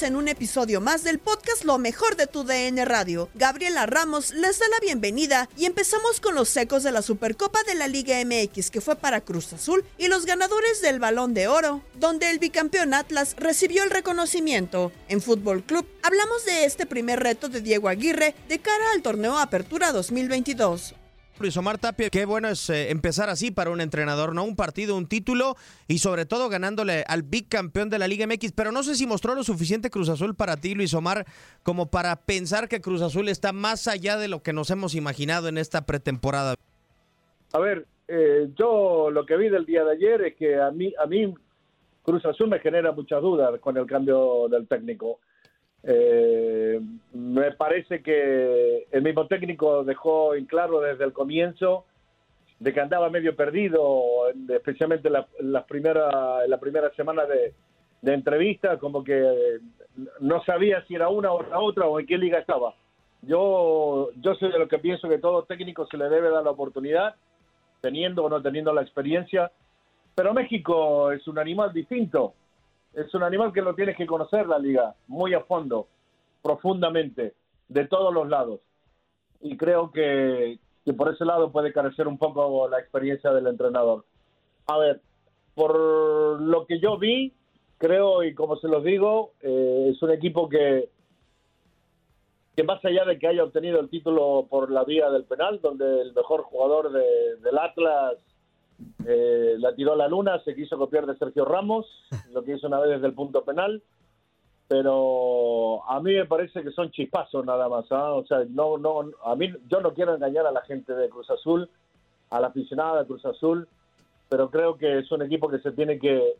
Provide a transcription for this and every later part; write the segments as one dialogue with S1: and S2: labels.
S1: En un episodio más del podcast Lo mejor de tu DN Radio. Gabriela Ramos les da la bienvenida y empezamos con los secos de la Supercopa de la Liga MX que fue para Cruz Azul y los ganadores del Balón de Oro, donde el bicampeón Atlas recibió el reconocimiento. En Fútbol Club hablamos de este primer reto de Diego Aguirre de cara al torneo Apertura 2022.
S2: Luis Omar Tapia, qué bueno es eh, empezar así para un entrenador, ¿no? Un partido, un título y sobre todo ganándole al bicampeón de la Liga MX. Pero no sé si mostró lo suficiente Cruz Azul para ti, Luis Omar, como para pensar que Cruz Azul está más allá de lo que nos hemos imaginado en esta pretemporada.
S3: A ver, eh, yo lo que vi del día de ayer es que a mí, a mí Cruz Azul me genera muchas dudas con el cambio del técnico. Eh, me parece que el mismo técnico dejó en claro desde el comienzo de que andaba medio perdido, especialmente la, la primera, la primera semana de, de entrevista, como que no sabía si era una o la otra o en qué liga estaba. Yo, yo soy de lo que pienso que todo técnico se le debe dar la oportunidad, teniendo o no teniendo la experiencia, pero México es un animal distinto es un animal que lo tienes que conocer la liga muy a fondo, profundamente, de todos los lados. Y creo que, por ese lado puede carecer un poco la experiencia del entrenador. A ver, por lo que yo vi, creo y como se los digo, eh, es un equipo que, que más allá de que haya obtenido el título por la vía del penal, donde el mejor jugador de, del Atlas eh, la tiró a la luna, se quiso copiar de Sergio Ramos, lo que hizo una vez desde el punto penal, pero a mí me parece que son chispazos nada más, ¿ah? o sea, no, no, a mí yo no quiero engañar a la gente de Cruz Azul, a la aficionada de Cruz Azul, pero creo que es un equipo que se tiene que,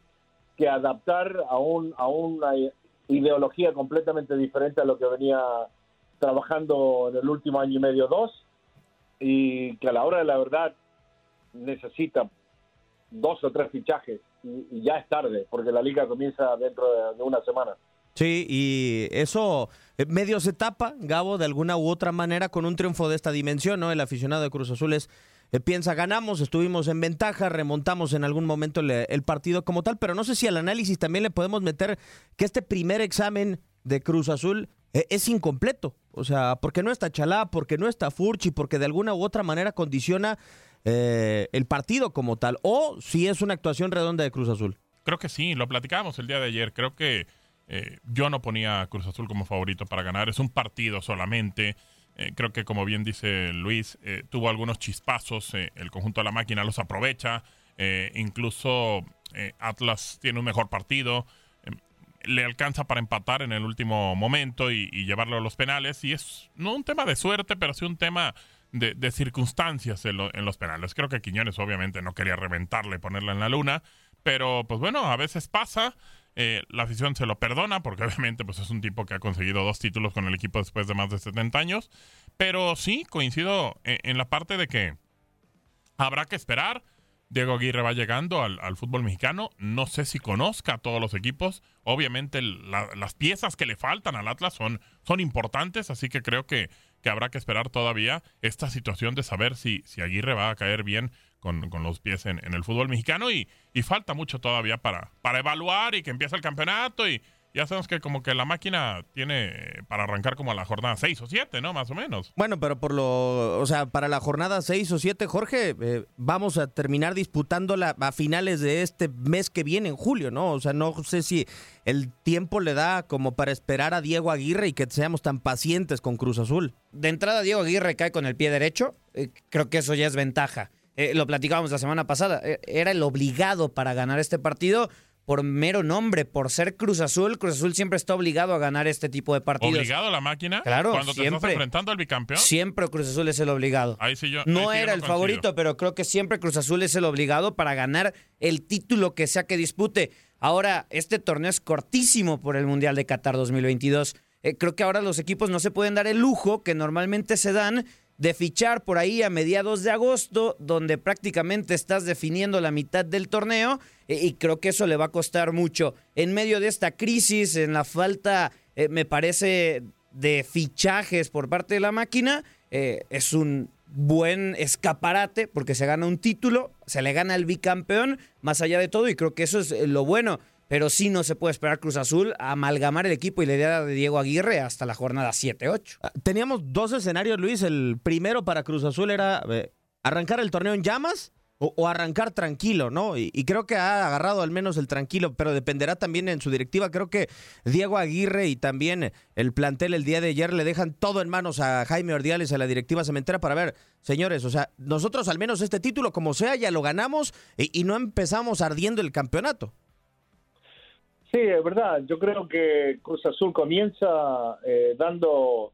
S3: que adaptar a, un, a una ideología completamente diferente a lo que venía trabajando en el último año y medio, dos, y que a la hora de la verdad necesita dos o tres fichajes y, ya es tarde, porque la liga comienza dentro de, una semana.
S2: Sí, y eso eh, medio se tapa, Gabo, de alguna u otra manera con un triunfo de esta dimensión, ¿no? El aficionado de Cruz Azul es, eh, piensa, ganamos, estuvimos en ventaja, remontamos en algún momento el, el partido como tal, pero no sé si al análisis también le podemos meter que este primer examen de Cruz Azul eh, es incompleto. O sea, porque no está Chalá, porque no está Furchi, porque de alguna u otra manera condiciona eh, el partido como tal, o si es una actuación redonda de Cruz Azul.
S4: Creo que sí, lo platicábamos el día de ayer. Creo que eh, yo no ponía a Cruz Azul como favorito para ganar. Es un partido solamente. Eh, creo que, como bien dice Luis, tuvo algunos chispazos. el conjunto de la máquina los aprovecha. Incluso Atlas tiene un mejor partido. Le alcanza para empatar en el último momento y, y llevarlo a los penales. Y es no un tema de suerte, pero sí un tema de, circunstancias en, lo- en los penales. Creo que Quiñones obviamente no quería reventarle, ponerla en la luna. Pero pues bueno, a veces pasa. eh, la afición se lo perdona porque obviamente pues es un tipo que ha conseguido dos títulos con el equipo después de más de 70 años. Pero sí, coincido en, en la parte de que habrá que esperar. Diego Aguirre va llegando al, fútbol mexicano. No sé si conozca a todos los equipos. Obviamente las piezas que le faltan al Atlas son, son importantes, así que creo que, que habrá que esperar todavía esta situación de saber si, si Aguirre va a caer bien con, con los pies en, el fútbol mexicano y, y falta mucho todavía para, para evaluar y que empiece el campeonato y ya sabemos que como que la máquina tiene para arrancar como a la jornada 6 o 7, ¿no? Más o menos.
S2: Bueno, pero por lo, o sea, para la jornada 6 o 7, Jorge, eh, vamos a terminar disputándola a finales de este mes que viene, en julio, ¿no? O sea, no sé si el tiempo le da como para esperar a Diego Aguirre y que seamos tan pacientes con Cruz Azul.
S5: De entrada, Diego Aguirre cae con el pie derecho. Eh, creo que eso ya es ventaja. Eh, lo platicábamos la semana pasada. Eh, era el obligado para ganar este partido por mero nombre, por ser Cruz Azul. Cruz Azul siempre está obligado a ganar este tipo de partidos.
S4: ¿Obligado a la máquina?
S5: Claro,
S4: Cuando te estás
S5: siempre.
S4: enfrentando al bicampeón.
S5: Siempre Cruz Azul es el obligado.
S4: Ahí sí yo. ahí
S5: No
S4: yo
S5: era el favorito, pero creo que siempre Cruz Azul es el obligado para ganar el título que sea que dispute. Ahora, este torneo es cortísimo por el Mundial de Qatar 2022. Eh, creo que ahora los equipos no se pueden dar el lujo que normalmente se dan de fichar por ahí a mediados de agosto, donde prácticamente estás definiendo la mitad del torneo, eh, y creo que eso le va a costar mucho. En medio de esta crisis, en la falta, eh, me parece, de fichajes por parte de la máquina, eh, es un buen escaparate porque se gana un título, se le gana al bicampeón, más allá de todo, y creo que eso es eh, lo bueno. Pero sí no se puede esperar Cruz Azul a amalgamar el equipo y la idea de Diego Aguirre hasta la jornada 7-8.
S2: Ah, Teníamos dos escenarios, Luis. El primero para Cruz Azul era eh, arrancar el torneo en llamas o, arrancar tranquilo, ¿no? Y, creo que ha agarrado al menos el tranquilo, pero dependerá también en su directiva. Creo que Diego Aguirre y también el plantel el día de ayer le dejan todo en manos a Jaime Ordiales, a la directiva cementera, para ver, señores, o sea, nosotros al menos este título, como sea, ya lo ganamos y no empezamos ardiendo el campeonato.
S3: Sí, es verdad. Yo creo que Cruz Azul comienza eh, dando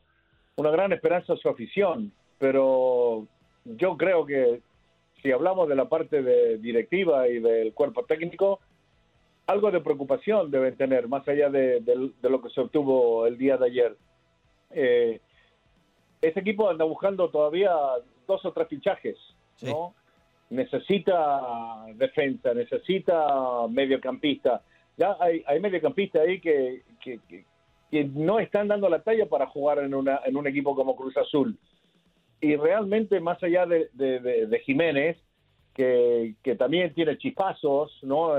S3: una gran esperanza a su afición, pero yo creo que si hablamos de la parte de directiva y del cuerpo técnico, algo de preocupación deben tener, más allá de, de- de lo que se obtuvo el día de ayer. Eh, ese equipo anda buscando todavía dos o tres fichajes, ¿no? Necesita defensa, necesita mediocampista. Ya hay, mediocampistas ahí que, que, no están dando la talla para jugar en, una, en un equipo como Cruz Azul. Y realmente, más allá de, de- Jiménez, que, que también tiene chispazos, ¿no?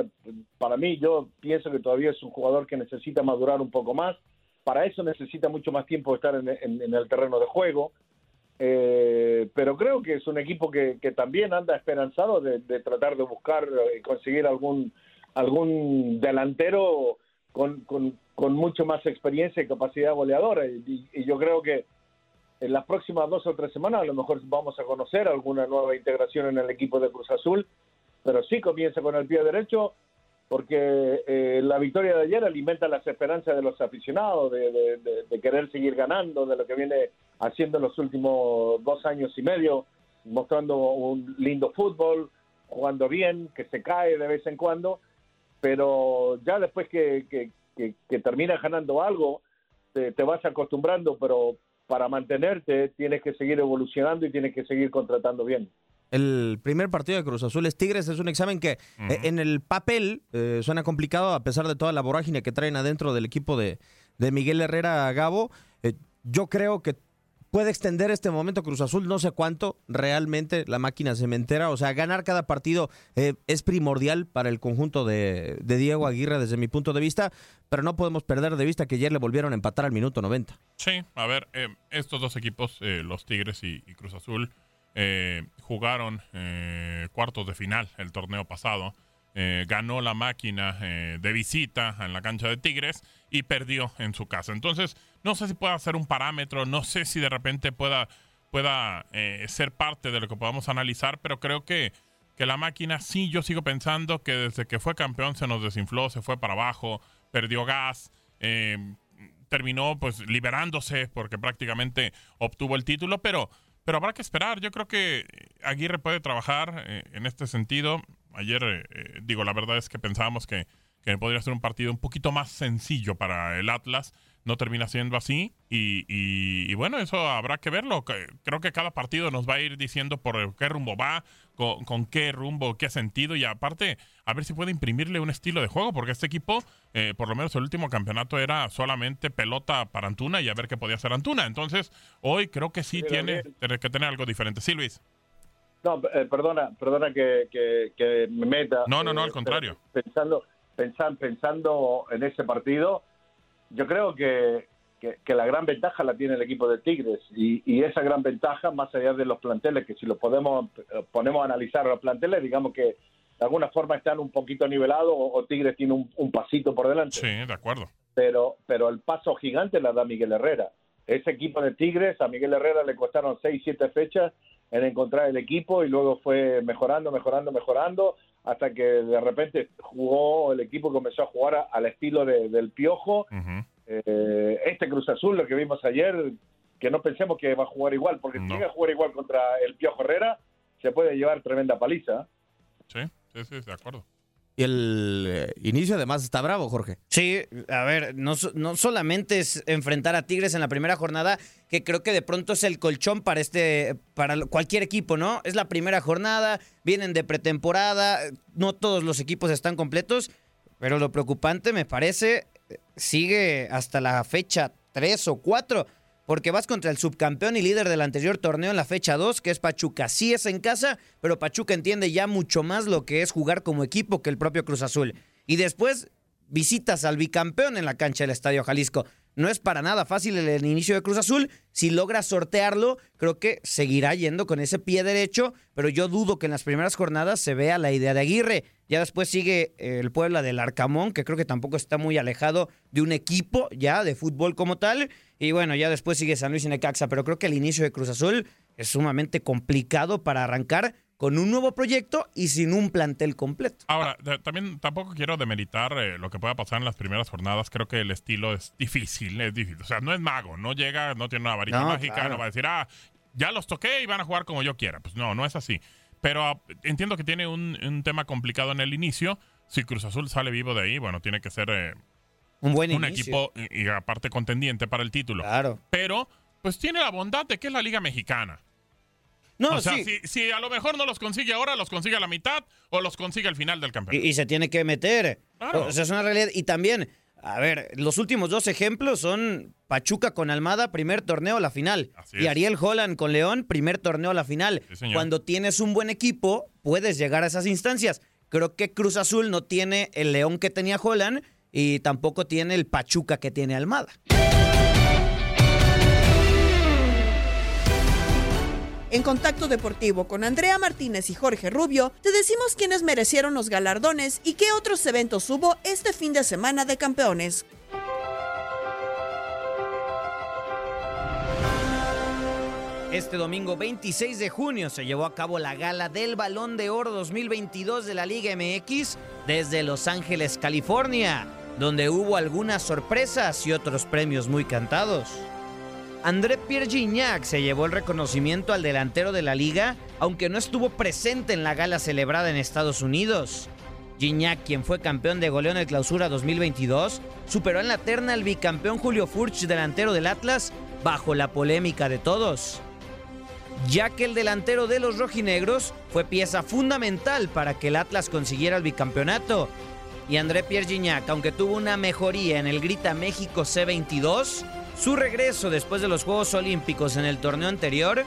S3: Para mí, yo pienso que todavía es un jugador que necesita madurar un poco más. Para eso necesita mucho más tiempo estar en, en- el terreno de juego. Eh, pero creo que es un equipo que, que también anda esperanzado de, de tratar de buscar y conseguir algún algún delantero con, con, mucho más experiencia y capacidad goleadora. Y, y yo creo que en las próximas dos o tres semanas a lo mejor vamos a conocer alguna nueva integración en el equipo de Cruz Azul, pero sí comienza con el pie derecho porque eh, la victoria de ayer alimenta las esperanzas de los aficionados, de- de querer seguir ganando, de lo que viene haciendo en los últimos dos años y medio, mostrando un lindo fútbol, jugando bien, que se cae de vez en cuando, pero ya después que, que, que- que terminas ganando algo, te, te vas acostumbrando, pero para mantenerte tienes que seguir evolucionando y tienes que seguir contratando bien.
S2: El primer partido de Cruz Azul es Tigres, es un examen que eh, en el papel eh, suena complicado a pesar de toda la vorágine que traen adentro del equipo de, de Miguel Herrera Gabo. Eh, yo creo que puede extender este momento Cruz Azul, no sé cuánto realmente la máquina cementera, o sea, ganar cada partido eh, es primordial para el conjunto de, de Diego Aguirre desde mi punto de vista, pero no podemos perder de vista que ayer le volvieron a empatar al minuto 90.
S4: Sí, a ver, eh, estos dos equipos, eh, los Tigres y, y Cruz Azul, eh, jugaron cuartos de final el torneo pasado. Ganó la máquina de visita en la cancha de Tigres y perdió en su casa. Entonces, no sé si pueda ser un parámetro, no sé si de repente pueda, pueda ser parte de lo que podamos analizar, pero creo que que la máquina sí, yo sigo pensando que desde que fue campeón se nos desinfló, se fue para abajo, perdió gas, eh, terminó pues liberándose porque prácticamente obtuvo el título, pero, pero habrá que esperar. Yo creo que Aguirre puede trabajar eh, en este sentido. Ayer, eh, digo, la verdad es que pensábamos que, que podría ser un partido un poquito más sencillo para el Atlas no termina siendo así. Y, bueno, eso habrá que verlo. Creo que cada partido nos va a ir diciendo por qué rumbo va, con, qué rumbo, qué sentido. Y aparte, a ver si puede imprimirle un estilo de juego, porque este equipo, eh, por lo menos el último campeonato era solamente pelota para Antuna y a ver qué podía hacer Antuna. Entonces, hoy creo que sí, tiene que tener algo diferente. Sí, Luis.
S3: No, eh, perdona, perdona que, que, me meta.
S4: No, no, no, al eh, contrario.
S3: Pensando, pensando, pensando en ese partido, yo creo que, que, la gran ventaja la tiene el equipo de Tigres y, esa gran ventaja, más allá de los planteles, que si lo podemos ponemos a analizar los planteles, digamos que de alguna forma están un poquito nivelados o, Tigres tiene un, pasito por delante.
S4: Sí, de acuerdo.
S3: Pero, pero el paso gigante la da Miguel Herrera. Ese equipo de Tigres, a Miguel Herrera le costaron seis, siete fechas en encontrar el equipo y luego fue mejorando, mejorando, mejorando hasta que de repente jugó, el equipo comenzó a jugar al estilo del Piojo. Eh, este Cruz Azul, lo que vimos ayer, que no pensemos que va a jugar igual, porque si llega a jugar igual contra el Piojo Herrera, se puede llevar tremenda paliza.
S4: Sí, sí, sí, de acuerdo.
S2: Y el eh, inicio además está bravo, Jorge.
S5: Sí, a ver, no, no, solamente es enfrentar a Tigres en la primera jornada, que creo que de pronto es el colchón para este, para cualquier equipo, ¿no? Es la primera jornada, vienen de pretemporada, no todos los equipos están completos, pero lo preocupante me parece sigue hasta la fecha 3 o 4 porque vas contra el subcampeón y líder del anterior torneo en la fecha 2, que es Pachuca. Sí es en casa, pero Pachuca entiende ya mucho más lo que es jugar como equipo que el propio Cruz Azul. Y después visitas al bicampeón en la cancha del Estadio Jalisco. No es para nada fácil el, inicio de Cruz Azul. Si logra sortearlo, creo que seguirá yendo con ese pie derecho, pero yo dudo que en las primeras jornadas se vea la idea de Aguirre. Ya después sigue el Puebla del Arcamón, que creo que tampoco está muy alejado de un equipo ya de fútbol como tal. Y bueno, ya después sigue San Luis y Necaxa, pero creo que el inicio de Cruz Azul es sumamente complicado para arrancar con un nuevo proyecto y sin un plantel completo.
S4: Ahora, también tampoco quiero demeritar eh, lo que pueda pasar en las primeras jornadas. Creo que el estilo es difícil, es difícil. O sea, no es mago, no llega, no tiene una varita mágica, no va a decir, ah, ya los toqué y van a jugar como yo quiera. Pues no, no es así. Pero ah, entiendo que tiene un, tema complicado en el inicio. Si Cruz Azul sale vivo de ahí, bueno, tiene que ser eh,
S5: un buen
S4: un equipo y, y aparte contendiente para el título.
S5: Claro.
S4: Pero, pues tiene la bondad de que es la Liga Mexicana. No, o sea, si, a lo mejor no los consigue ahora, los consigue a la mitad o los consigue al final del campeonato.
S5: Y, se tiene que meter. O sea, es una realidad. Y también, a ver, los últimos dos ejemplos son Pachuca con Almada, primer torneo a la final. y Ariel Holland con León, primer torneo a la final. Cuando tienes un buen equipo, puedes llegar a esas instancias. Creo que Cruz Azul no tiene el León que tenía Holland y tampoco tiene el Pachuca que tiene Almada.
S1: En Contacto Deportivo con Andrea Martínez y Jorge Rubio, te decimos quiénes merecieron los galardones y qué otros eventos hubo este fin de semana de campeones.
S5: Este domingo 26 de junio se llevó a cabo la gala del Balón de Oro 2022 de la Liga MX desde Los Ángeles, California, donde hubo algunas sorpresas y otros premios muy cantados. André Pierre Gignac se llevó el reconocimiento al delantero de la liga, aunque no estuvo presente en la gala celebrada en Estados Unidos. Gignac, quien fue campeón de goleo en el Clausura 2022, superó en la terna al bicampeón Julio Furch, delantero del Atlas, bajo la polémica de todos. Ya que el delantero de los rojinegros fue pieza fundamental para que el Atlas consiguiera el bicampeonato. Y André Pierre Gignac, aunque tuvo una mejoría en el Grita México C22, su regreso después de los Juegos Olímpicos en el torneo anterior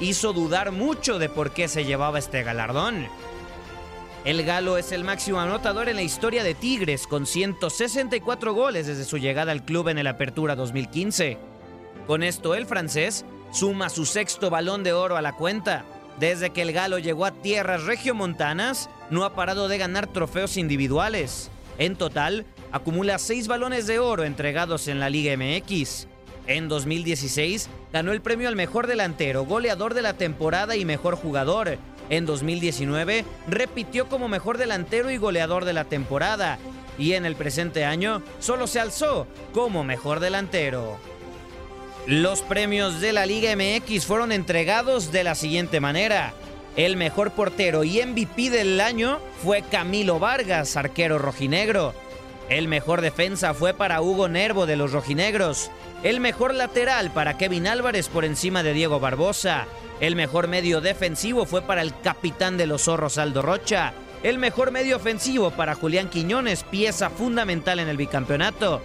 S5: hizo dudar mucho de por qué se llevaba este galardón. El galo es el máximo anotador en la historia de Tigres con 164 goles desde su llegada al club en el Apertura 2015. Con esto el francés suma su sexto balón de oro a la cuenta. Desde que el Galo llegó a tierras regiomontanas, no ha parado de ganar trofeos individuales. En total, acumula seis balones de oro entregados en la Liga MX. En 2016, ganó el premio al mejor delantero, goleador de la temporada y mejor jugador. En 2019, repitió como mejor delantero y goleador de la temporada. Y en el presente año, solo se alzó como mejor delantero. Los premios de la Liga MX fueron entregados de la siguiente manera. El mejor portero y MVP del año fue Camilo Vargas, arquero rojinegro. El mejor defensa fue para Hugo Nervo de los rojinegros. El mejor lateral para Kevin Álvarez por encima de Diego Barbosa. El mejor medio defensivo fue para el capitán de los zorros Aldo Rocha. El mejor medio ofensivo para Julián Quiñones, pieza fundamental en el bicampeonato.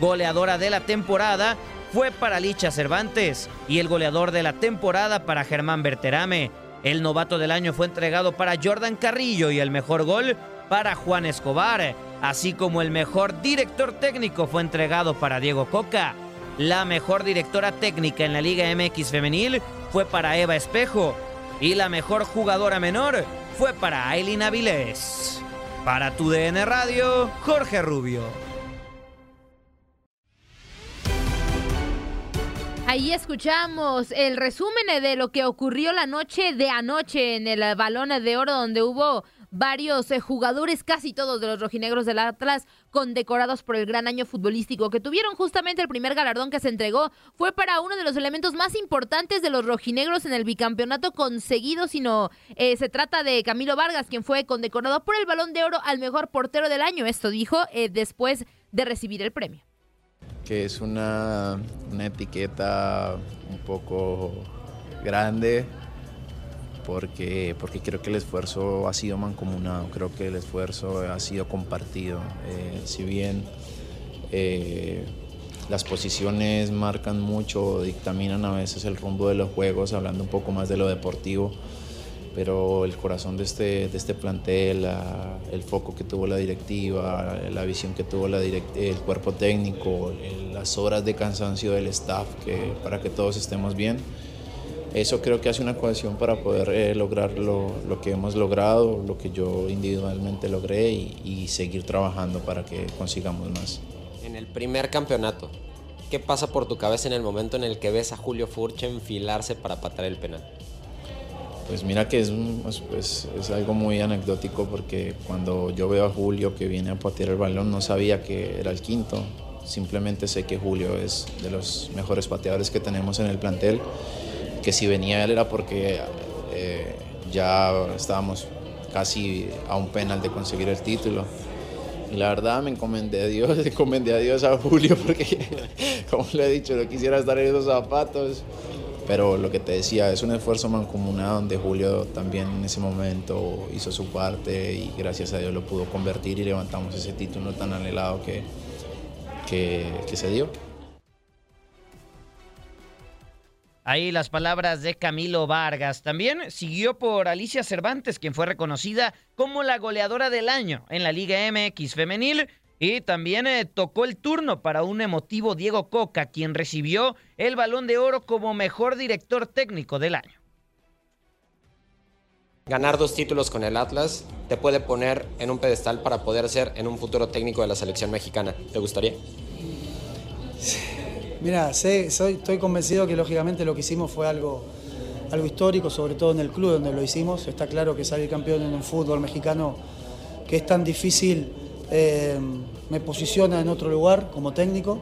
S5: Goleadora de la temporada fue para Licha Cervantes y el goleador de la temporada para Germán Berterame. El novato del año fue entregado para Jordan Carrillo y el mejor gol para Juan Escobar, así como el mejor director técnico fue entregado para Diego Coca. La mejor directora técnica en la Liga MX femenil fue para Eva Espejo y la mejor jugadora menor fue para Aileen Avilés. Para tu DN Radio, Jorge Rubio.
S6: Ahí escuchamos el resumen de lo que ocurrió la noche de anoche en el Balón de Oro, donde hubo varios eh, jugadores, casi todos de los rojinegros del Atlas, condecorados por el gran año futbolístico que tuvieron. Justamente el primer galardón que se entregó fue para uno de los elementos más importantes de los rojinegros en el bicampeonato conseguido, sino eh, se trata de Camilo Vargas, quien fue condecorado por el Balón de Oro al mejor portero del año. Esto dijo eh, después de recibir el premio
S7: que es una, una etiqueta un poco grande porque, porque creo que el esfuerzo ha sido mancomunado, creo que el esfuerzo ha sido compartido. Eh, si bien eh, las posiciones marcan mucho, dictaminan a veces el rumbo de los juegos, hablando un poco más de lo deportivo, pero el corazón de este, de este plantel, el foco que tuvo la directiva, la visión que tuvo el cuerpo técnico, las horas de cansancio del staff que, para que todos estemos bien, eso creo que hace una cohesión para poder eh, lograr lo, lo, que hemos logrado, lo que yo individualmente logré y, y seguir trabajando para que consigamos más.
S8: En el primer campeonato, ¿qué pasa por tu cabeza en el momento en el que ves a Julio Furche enfilarse para patar el penal?
S7: Pues mira que es, pues, es algo muy anecdótico porque cuando yo veo a Julio que viene a patear el balón no sabía que era el quinto. Simplemente sé que Julio es de los mejores pateadores que tenemos en el plantel. Que si venía él era porque eh, ya estábamos casi a un penal de conseguir el título. Y la verdad me encomendé a Dios, encomendé a Dios a Julio porque, como le he dicho, no quisiera estar en esos zapatos. Pero lo que te decía, es un esfuerzo mancomunado donde Julio también en ese momento hizo su parte y gracias a Dios lo pudo convertir y levantamos ese título tan anhelado que, que, se dio.
S5: Ahí las palabras de Camilo Vargas. También siguió por Alicia Cervantes, quien fue reconocida como la goleadora del año en la Liga MX femenil y también eh, tocó el turno para un emotivo Diego Coca, quien recibió el balón de oro como mejor director técnico del año.
S8: Ganar dos títulos con el Atlas te puede poner en un pedestal para poder ser en un futuro técnico de la selección mexicana. ¿Te gustaría?
S9: Mira, sé, soy, estoy convencido que lógicamente lo que hicimos fue algo, algo histórico, sobre todo en el club donde lo hicimos. Está claro que salir campeón en un fútbol mexicano que es tan difícil eh, me posiciona en otro lugar como técnico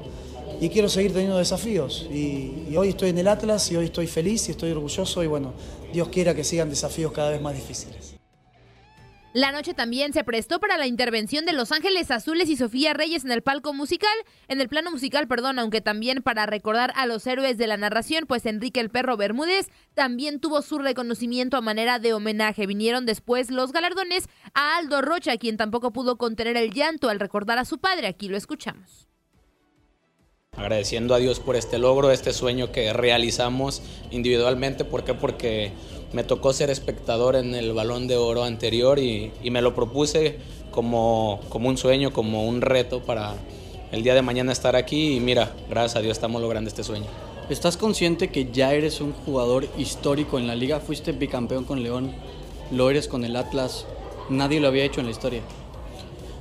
S9: y quiero seguir teniendo desafíos. Y, y, hoy estoy en el Atlas y hoy estoy feliz y estoy orgulloso y bueno, Dios quiera que sigan desafíos cada vez más difíciles.
S6: La noche también se prestó para la intervención de Los Ángeles Azules y Sofía Reyes en el palco musical, en el plano musical, perdón, aunque también para recordar a los héroes de la narración, pues Enrique el Perro Bermúdez también tuvo su reconocimiento a manera de homenaje. Vinieron después los galardones a Aldo Rocha, quien tampoco pudo contener el llanto al recordar a su padre. Aquí lo escuchamos
S10: agradeciendo a Dios por este logro, este sueño que realizamos individualmente. ¿Por qué? Porque me tocó ser espectador en el balón de oro anterior y, me lo propuse como, como un sueño, como un reto para el día de mañana estar aquí y mira, gracias a Dios estamos logrando este sueño.
S11: ¿Estás consciente que ya eres un jugador histórico en la liga? Fuiste bicampeón con León, lo eres con el Atlas, nadie lo había hecho en la historia.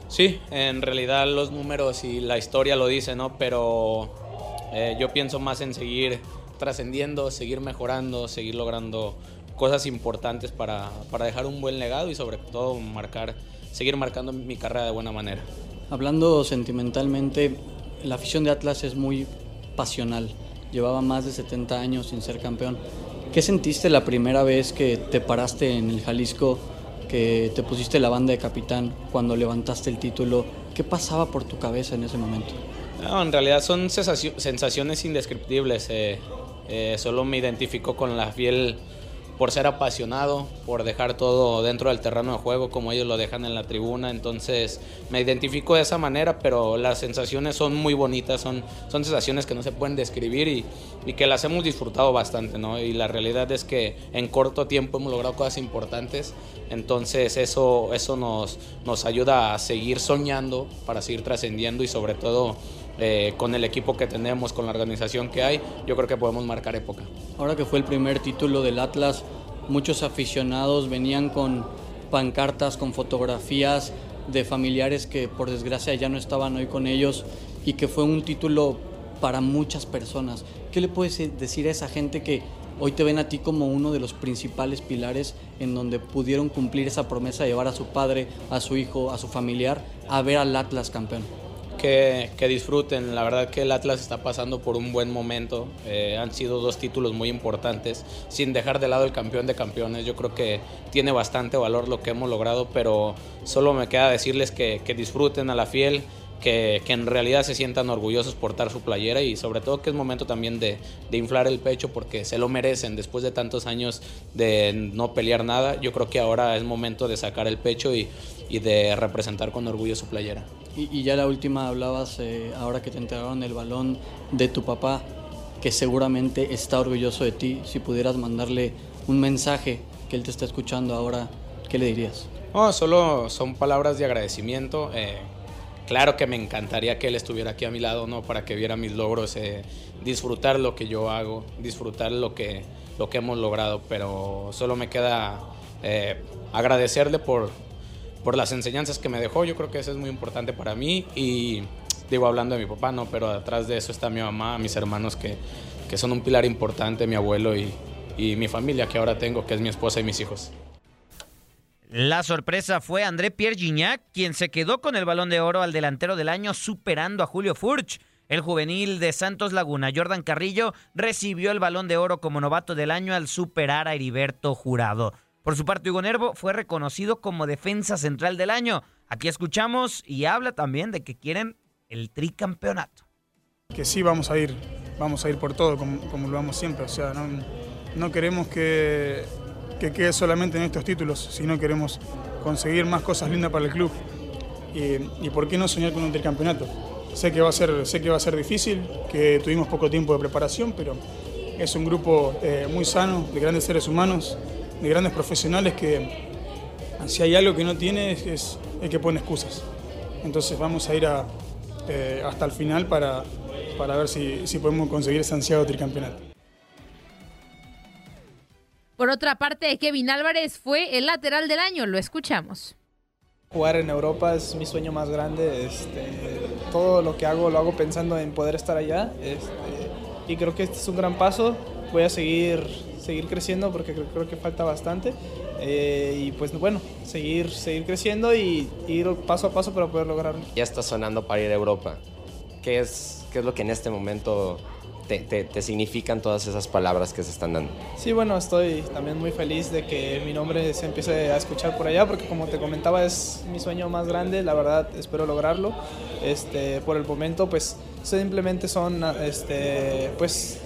S10: Sí, en realidad los números y la historia lo dicen, ¿no? Pero eh, yo pienso más en seguir trascendiendo, seguir mejorando, seguir logrando cosas importantes para, para dejar un buen legado y sobre todo marcar, seguir marcando mi carrera de buena manera.
S11: Hablando sentimentalmente, la afición de Atlas es muy pasional. Llevaba más de 70 años sin ser campeón. ¿Qué sentiste la primera vez que te paraste en el Jalisco, que te pusiste la banda de capitán cuando levantaste el título? ¿Qué pasaba por tu cabeza en ese momento?
S10: No, en realidad son sensaciones indescriptibles. Eh, eh, solo me identifico con la fiel por ser apasionado, por dejar todo dentro del terreno de juego como ellos lo dejan en la tribuna. Entonces me identifico de esa manera, pero las sensaciones son muy bonitas, son, son sensaciones que no se pueden describir y, y que las hemos disfrutado bastante. ¿no? Y la realidad es que en corto tiempo hemos logrado cosas importantes. Entonces eso, eso nos, nos ayuda a seguir soñando, para seguir trascendiendo y sobre todo eh, con el equipo que tenemos, con la organización que hay, yo creo que podemos marcar época.
S11: Ahora que fue el primer título del Atlas, muchos aficionados venían con pancartas, con fotografías de familiares que por desgracia ya no estaban hoy con ellos y que fue un título para muchas personas. ¿Qué le puedes decir a esa gente que hoy te ven a ti como uno de los principales pilares en donde pudieron cumplir esa promesa de llevar a su padre, a su hijo, a su familiar a ver al Atlas campeón?
S10: Que, disfruten. La verdad que el Atlas está pasando por un buen momento. Eh, han sido dos títulos muy importantes, sin dejar de lado el campeón de campeones. Yo creo que tiene bastante valor lo que hemos logrado, pero solo me queda decirles que, disfruten a la fiel. Que, en realidad se sientan orgullosos por portar su playera y sobre todo que es momento también de, de, inflar el pecho porque se lo merecen después de tantos años de no pelear nada. Yo creo que ahora es momento de sacar el pecho y, y de representar con orgullo su playera.
S11: Y, ya la última hablabas, eh, ahora que te entregaron el balón, de tu papá, que seguramente está orgulloso de ti. Si pudieras mandarle un mensaje que él te está escuchando ahora, ¿qué le dirías?
S10: No, solo son palabras de agradecimiento. Eh, claro que me encantaría que él estuviera aquí a mi lado, ¿no? Para que viera mis logros, eh, disfrutar lo que yo hago, disfrutar lo que, lo que hemos logrado, pero solo me queda agradecerle por, por las enseñanzas que me dejó. Yo creo que eso es muy importante para mí y digo hablando de mi papá, no, pero atrás de eso está mi mamá, mis hermanos que, que son un pilar importante, mi abuelo y, y mi familia que ahora tengo, que es mi esposa y mis hijos.
S5: La sorpresa fue André Pierre Gignac, quien se quedó con el balón de oro al delantero del año superando a Julio Furch. El juvenil de Santos Laguna, Jordan Carrillo, recibió el balón de oro como novato del año al superar a Heriberto Jurado. Por su parte, Hugo Nervo fue reconocido como defensa central del año. Aquí escuchamos y habla también de que quieren el tricampeonato.
S12: Que sí vamos a ir, vamos a ir por todo, como, lo vamos siempre. O sea, no, queremos que, quede solamente en estos títulos, sino queremos conseguir más cosas lindas para el club. Y, por qué no soñar con un tricampeonato. Sé que, va a ser, sé que va a ser difícil, que tuvimos poco tiempo de preparación, pero es un grupo eh, muy sano, de grandes seres humanos, de grandes profesionales que si hay algo que no tiene es, el que pone excusas. Entonces vamos a ir eh, hasta el final para, ver si, si podemos conseguir ese ansiado tricampeonato.
S6: Por otra parte, Kevin Álvarez fue el lateral del año, lo escuchamos.
S13: Jugar en Europa es mi sueño más grande. Este, todo lo que hago lo hago pensando en poder estar allá. Este, y creo que este es un gran paso. Voy a seguir seguir creciendo porque creo, que falta bastante. Eh, y pues bueno, seguir, seguir creciendo y ir paso a paso para poder lograrlo.
S14: Ya está sonando para ir a Europa. ¿Qué es, qué es lo que en este momento te, te, significan todas esas palabras que se están dando?
S13: Sí, bueno, estoy también muy feliz de que mi nombre se empiece a escuchar por allá, porque como te comentaba es mi sueño más grande, la verdad espero lograrlo. Este, por el momento, pues simplemente son, este, pues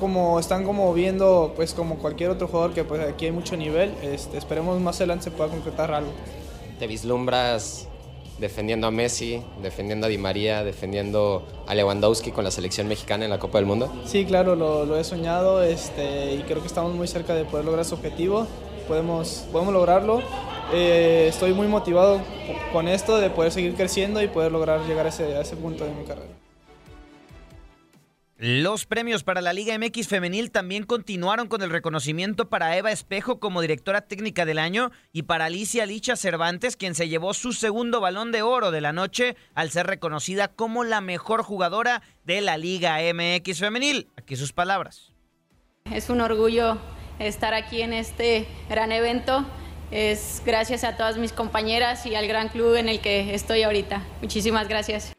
S13: como están como viendo pues como cualquier otro jugador que pues aquí hay mucho nivel, este, esperemos más adelante se pueda concretar algo.
S14: ¿Te vislumbras defendiendo a Messi, defendiendo a Di María, defendiendo a Lewandowski con la selección mexicana en la Copa del Mundo?
S13: Sí, claro, lo, he soñado este, y creo que estamos muy cerca de poder lograr ese objetivo. Podemos, podemos lograrlo. Eh, estoy muy motivado con esto de poder seguir creciendo y poder lograr llegar a ese punto de mi carrera.
S5: Los premios para la Liga MX femenil también continuaron con el reconocimiento para Eva Espejo como directora técnica del año y para Alicia Licha Cervantes, quien se llevó su segundo balón de oro de la noche al ser reconocida como la mejor jugadora de la Liga MX femenil. Aquí sus palabras.
S15: Es un orgullo estar aquí en este gran evento. Es gracias a todas mis compañeras y al gran club en el que estoy ahorita. Muchísimas gracias.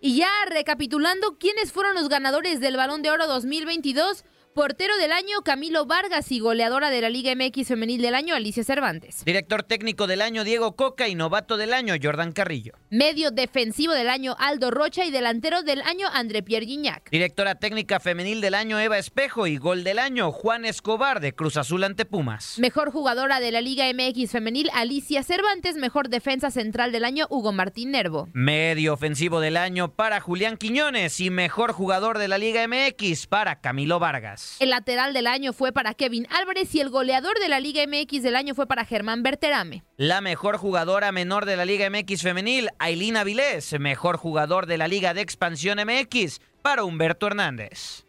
S6: Y ya recapitulando, ¿quiénes fueron los ganadores del Balón de Oro 2022? Portero del año Camilo Vargas y goleadora de la Liga MX femenil del año Alicia Cervantes.
S5: Director técnico del año Diego Coca y novato del año Jordan Carrillo.
S6: Medio defensivo del año Aldo Rocha y delantero del año André Pierre Guignac.
S5: Directora técnica femenil del año Eva Espejo y gol del año Juan Escobar de Cruz Azul ante Pumas.
S6: Mejor jugadora de la Liga MX femenil Alicia Cervantes, mejor defensa central del año Hugo Martín Nervo.
S5: Medio ofensivo del año para Julián Quiñones y mejor jugador de la Liga MX para Camilo Vargas.
S6: El lateral del año fue para Kevin Álvarez y el goleador de la Liga MX del año fue para Germán Berterame.
S5: La mejor jugadora menor de la Liga MX femenil, Ailín Avilés. Mejor jugador de la Liga de Expansión MX para Humberto Hernández.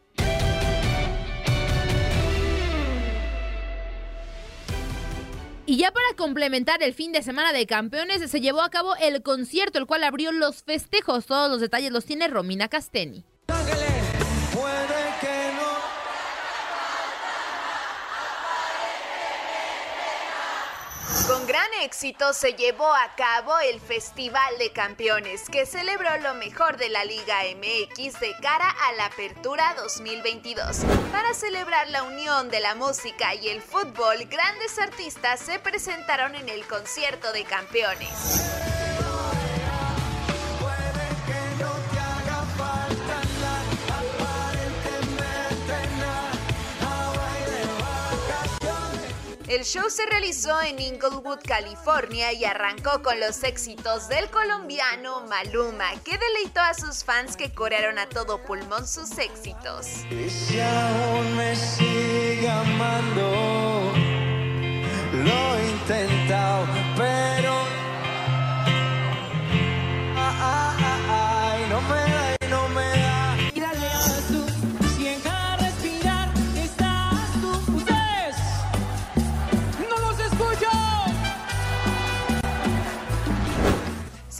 S6: Y ya para complementar el fin de semana de campeones, se llevó a cabo el concierto, el cual abrió los festejos. Todos los detalles los tiene Romina Casteni.
S16: Con gran éxito se llevó a cabo el Festival de Campeones, que celebró lo mejor de la Liga MX de cara a la Apertura 2022. Para celebrar la unión de la música y el fútbol, grandes artistas se presentaron en el concierto de campeones. El show se realizó en Inglewood, California y arrancó con los éxitos del colombiano Maluma, que deleitó a sus fans que corearon a todo pulmón sus éxitos.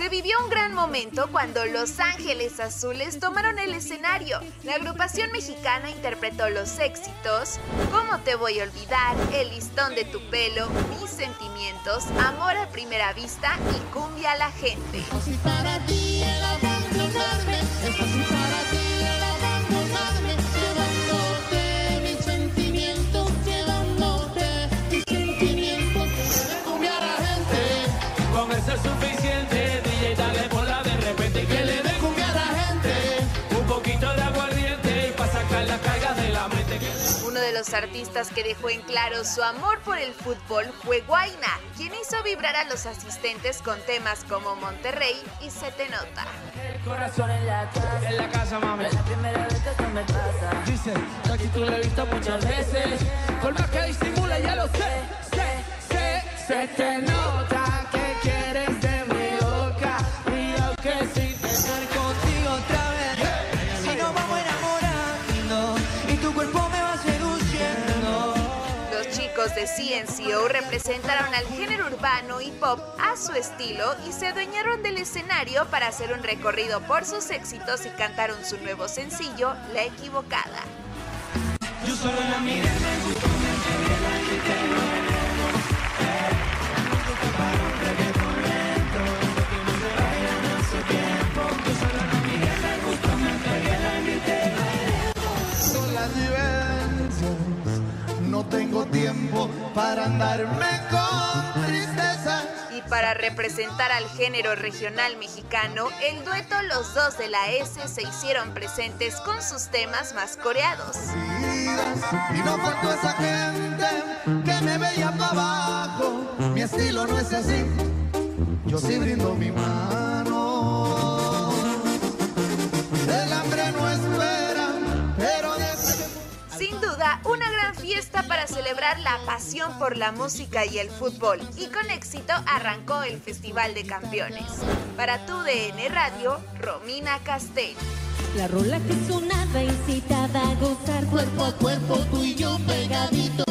S16: Se vivió un gran momento cuando Los Ángeles Azules tomaron el escenario. La agrupación mexicana interpretó los éxitos ¿Cómo te voy a olvidar? El listón de tu pelo, Mis sentimientos, Amor a primera vista y Cumbia a la gente.
S17: Para ti el
S16: los artistas que dejó en claro su amor por el fútbol fue Guaina, quien hizo vibrar a los asistentes con temas como Monterrey y Se te nota.
S17: Corazón en la casa, en la casa mami. Es la primera vez que esto me pasa. Dice, aquí tú lo he visto muchas veces. Por más que disimula, ya lo sé. Sé, sé, se te nota
S16: CNCO representaron al género urbano y pop a su estilo y se adueñaron del escenario para hacer un recorrido por sus éxitos y cantaron su nuevo sencillo, La Equivocada.
S17: Yo solo la me me tengo tiempo para andarme con tristeza.
S16: Y para representar al género regional mexicano, el dueto Los Dos de la S se hicieron presentes con sus temas más coreados.
S17: Y no faltó esa gente que me veía para abajo. Mi estilo no es así, yo sí brindo mi mano.
S16: Fiesta para celebrar la pasión por la música y el fútbol. Y con éxito arrancó el Festival de Campeones. Para tu DN Radio, Romina Castell.
S18: La rola que sonaba incitaba a gozar cuerpo a cuerpo, tú y yo pegaditos los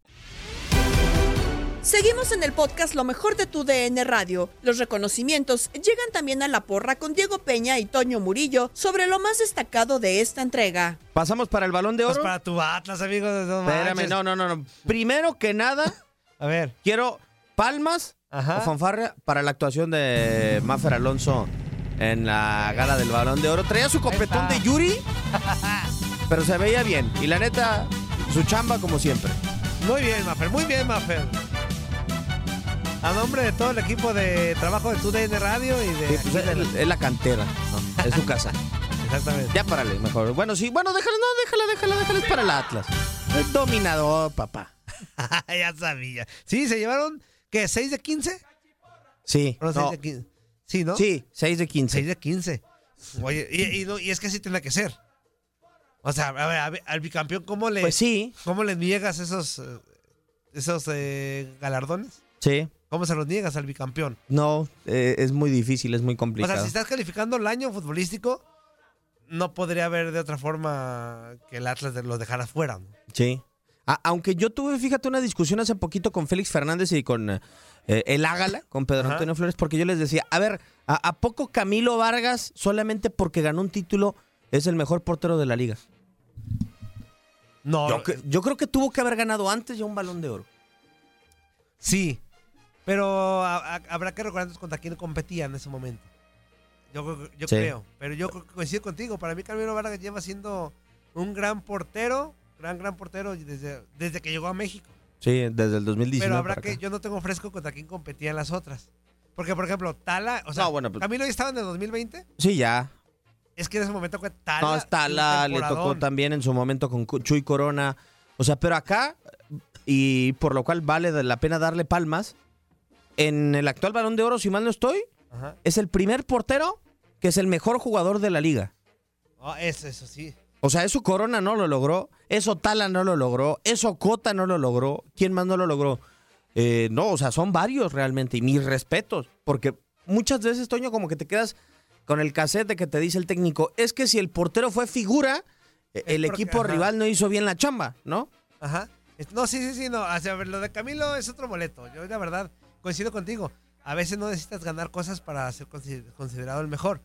S1: Seguimos en el podcast Lo mejor de tu DN Radio. Los reconocimientos llegan también a la porra con Diego Peña y Toño Murillo sobre lo más destacado de esta entrega.
S2: Pasamos para el balón de oro.
S19: Pues para tu Atlas, amigos. No
S2: Espérame, no, no, no, no. Primero que nada,
S19: A ver.
S2: quiero palmas
S19: Ajá.
S2: o fanfarria para la actuación de Maffer Alonso en la gala del balón de oro. Traía su copetón de Yuri, pero se veía bien. Y la neta, su chamba como siempre.
S19: Muy bien, Mafer, muy bien, Mafer. A nombre de todo el equipo de trabajo de TUDN Radio y de...
S2: Sí, pues es, es la cantera, ¿no? es su casa.
S19: Exactamente.
S2: Ya párale, mejor. Bueno, sí, bueno, déjala, no, déjala, déjala, déjala, es para el Atlas. El dominador, papá.
S19: ya sabía. Sí, se llevaron, ¿qué? ¿6 de 15?
S2: Sí.
S19: No, 6
S2: no.
S19: de 15. Sí, ¿no?
S2: Sí, 6 de 15.
S19: 6 de 15. Oye, y, y no- y es que así tendrá que ser. O sea, a ver, a ver, al bicampeón, ¿cómo le,
S2: Pues sí.
S19: ¿cómo le niegas esos, eh, esos eh, galardones?
S2: Sí.
S19: ¿Cómo se los niegas al bicampeón?
S2: No, eh, es muy difícil, es muy
S19: O
S2: complicado.
S19: sea, si estás calificando el año futbolístico, no podría haber de otra forma que el Atlas los dejara fuera. ¿no?
S2: Sí. A- aunque yo tuve, fíjate, una discusión hace poquito con Félix Fernández y con eh, el Ágala, con Pedro
S19: Ajá.
S2: Antonio Flores, porque yo les decía, a ver, ¿a, a poco Camilo Vargas, solamente porque ganó un título, es el mejor portero de la liga?
S19: No,
S2: Yo, cre- yo creo que tuvo que haber ganado antes ya un balón de oro.
S19: sí. Pero a- a- habrá que recordar contra quién competía en ese momento. Yo, creo- yo
S2: Sí.
S19: creo. Pero yo co- coincido contigo. Para mí, Camilo Vargas lleva siendo un gran portero. Gran, gran portero desde, desde que llegó a México.
S2: Sí, desde el 2019
S19: Pero habrá que.
S2: acá.
S19: Yo no tengo fresco contra quién competía en las otras. Porque, por ejemplo, Tala. O sea,
S2: No, bueno, pues-
S19: Camilo ya estaba en el 2020.
S2: Sí, ya.
S19: Es que en ese momento fue Tala.
S2: No, está la,
S19: un
S2: le tocó también en su momento con Chuy Corona. O sea, pero acá, y por lo cual vale la pena darle palmas, en el actual balón de oro, si mal no estoy,
S19: Ajá.
S2: es el primer portero que es el mejor jugador de la liga.
S19: Ah, eso, eso sí.
S2: O sea, eso Corona no lo logró, eso Tala no lo logró, eso Cota no lo logró, ¿quién más no lo logró? Eh, no, o sea, son varios realmente, y mis respetos, porque muchas veces, Toño, como que te quedas con el cassette de que te dice el técnico, es que si el portero fue figura, eh, el
S19: porque-
S2: equipo
S19: ajá.
S2: rival no hizo bien la chamba, ¿no?
S19: Ajá. No, sí, sí, sí, no. O sea, a ver, lo de Camilo es otro boleto. Yo, la verdad, coincido contigo. A veces no necesitas ganar cosas para ser consi- considerado el mejor.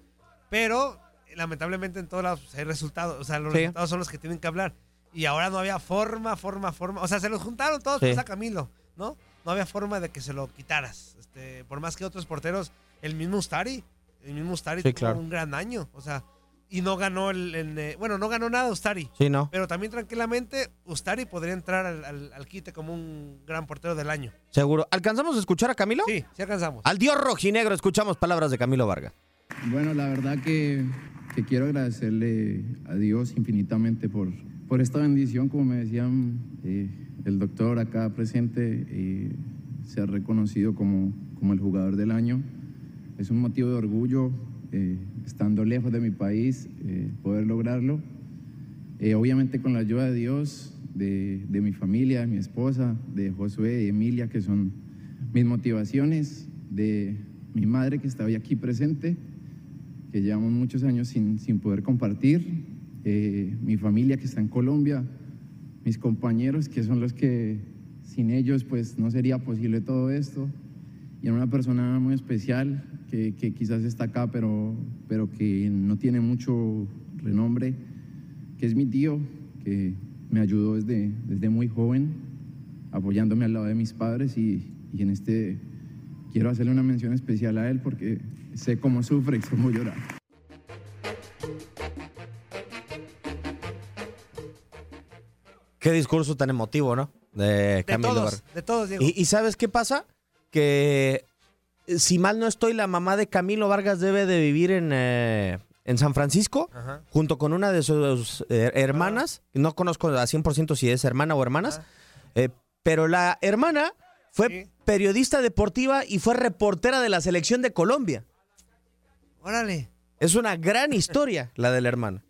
S19: Pero, lamentablemente, en todos lados pues, hay resultados. O sea, los
S2: Sí.
S19: resultados son los que tienen que hablar. Y ahora no había forma, forma, forma. O sea, se los juntaron todos
S2: Sí.
S19: pues, a Camilo, ¿no? No había forma de que se lo quitaras. Este, por más que otros porteros, el mismo Ustari, el mismo Ustari
S2: Sí,
S19: tuvo
S2: claro.
S19: un gran año. O sea, y no ganó el, el, eh, bueno, no ganó nada Ustari.
S2: Sí, no.
S19: Pero también tranquilamente Ustari podría entrar al, al- al quite como un gran portero del año.
S2: Seguro. ¿Alcanzamos a escuchar a Camilo?
S19: Sí, sí alcanzamos.
S2: Al dios rojinegro, escuchamos palabras de Camilo Vargas.
S20: Bueno, la verdad que, que quiero agradecerle a Dios infinitamente por, por esta bendición, como me decían eh, el doctor acá presente, eh, ser reconocido como, como el jugador del año. Es un motivo de orgullo, eh, estando lejos de mi país, eh, poder lograrlo. Eh, obviamente con la ayuda de Dios, de, de mi familia, de mi esposa, de Josué y Emilia, que son mis motivaciones, de mi madre que está hoy aquí presente, que llevamos muchos años sin, sin poder compartir, eh, mi familia que está en Colombia, mis compañeros que son los que sin ellos pues no sería posible todo esto, y una persona muy especial que, que quizás está acá pero, pero que no tiene mucho renombre, que es mi tío, que me ayudó desde, desde muy joven, apoyándome al lado de mis padres y, y en este quiero hacerle una mención especial a él porque sé cómo sufre y cómo llora.
S2: Qué discurso tan emotivo, ¿no? De
S19: De
S2: Camilo
S19: todos, de todos, Diego.
S2: ¿Y, y sabes qué pasa? Que si mal no estoy, la mamá de Camilo Vargas debe de vivir en, eh, en San Francisco,
S19: Ajá.
S2: junto con una de sus eh, hermanas. No conozco a 100% si es hermana o hermanas, eh, pero la hermana fue periodista deportiva y fue reportera de la selección de Colombia.
S19: Órale,
S2: Es una gran historia la de la hermana.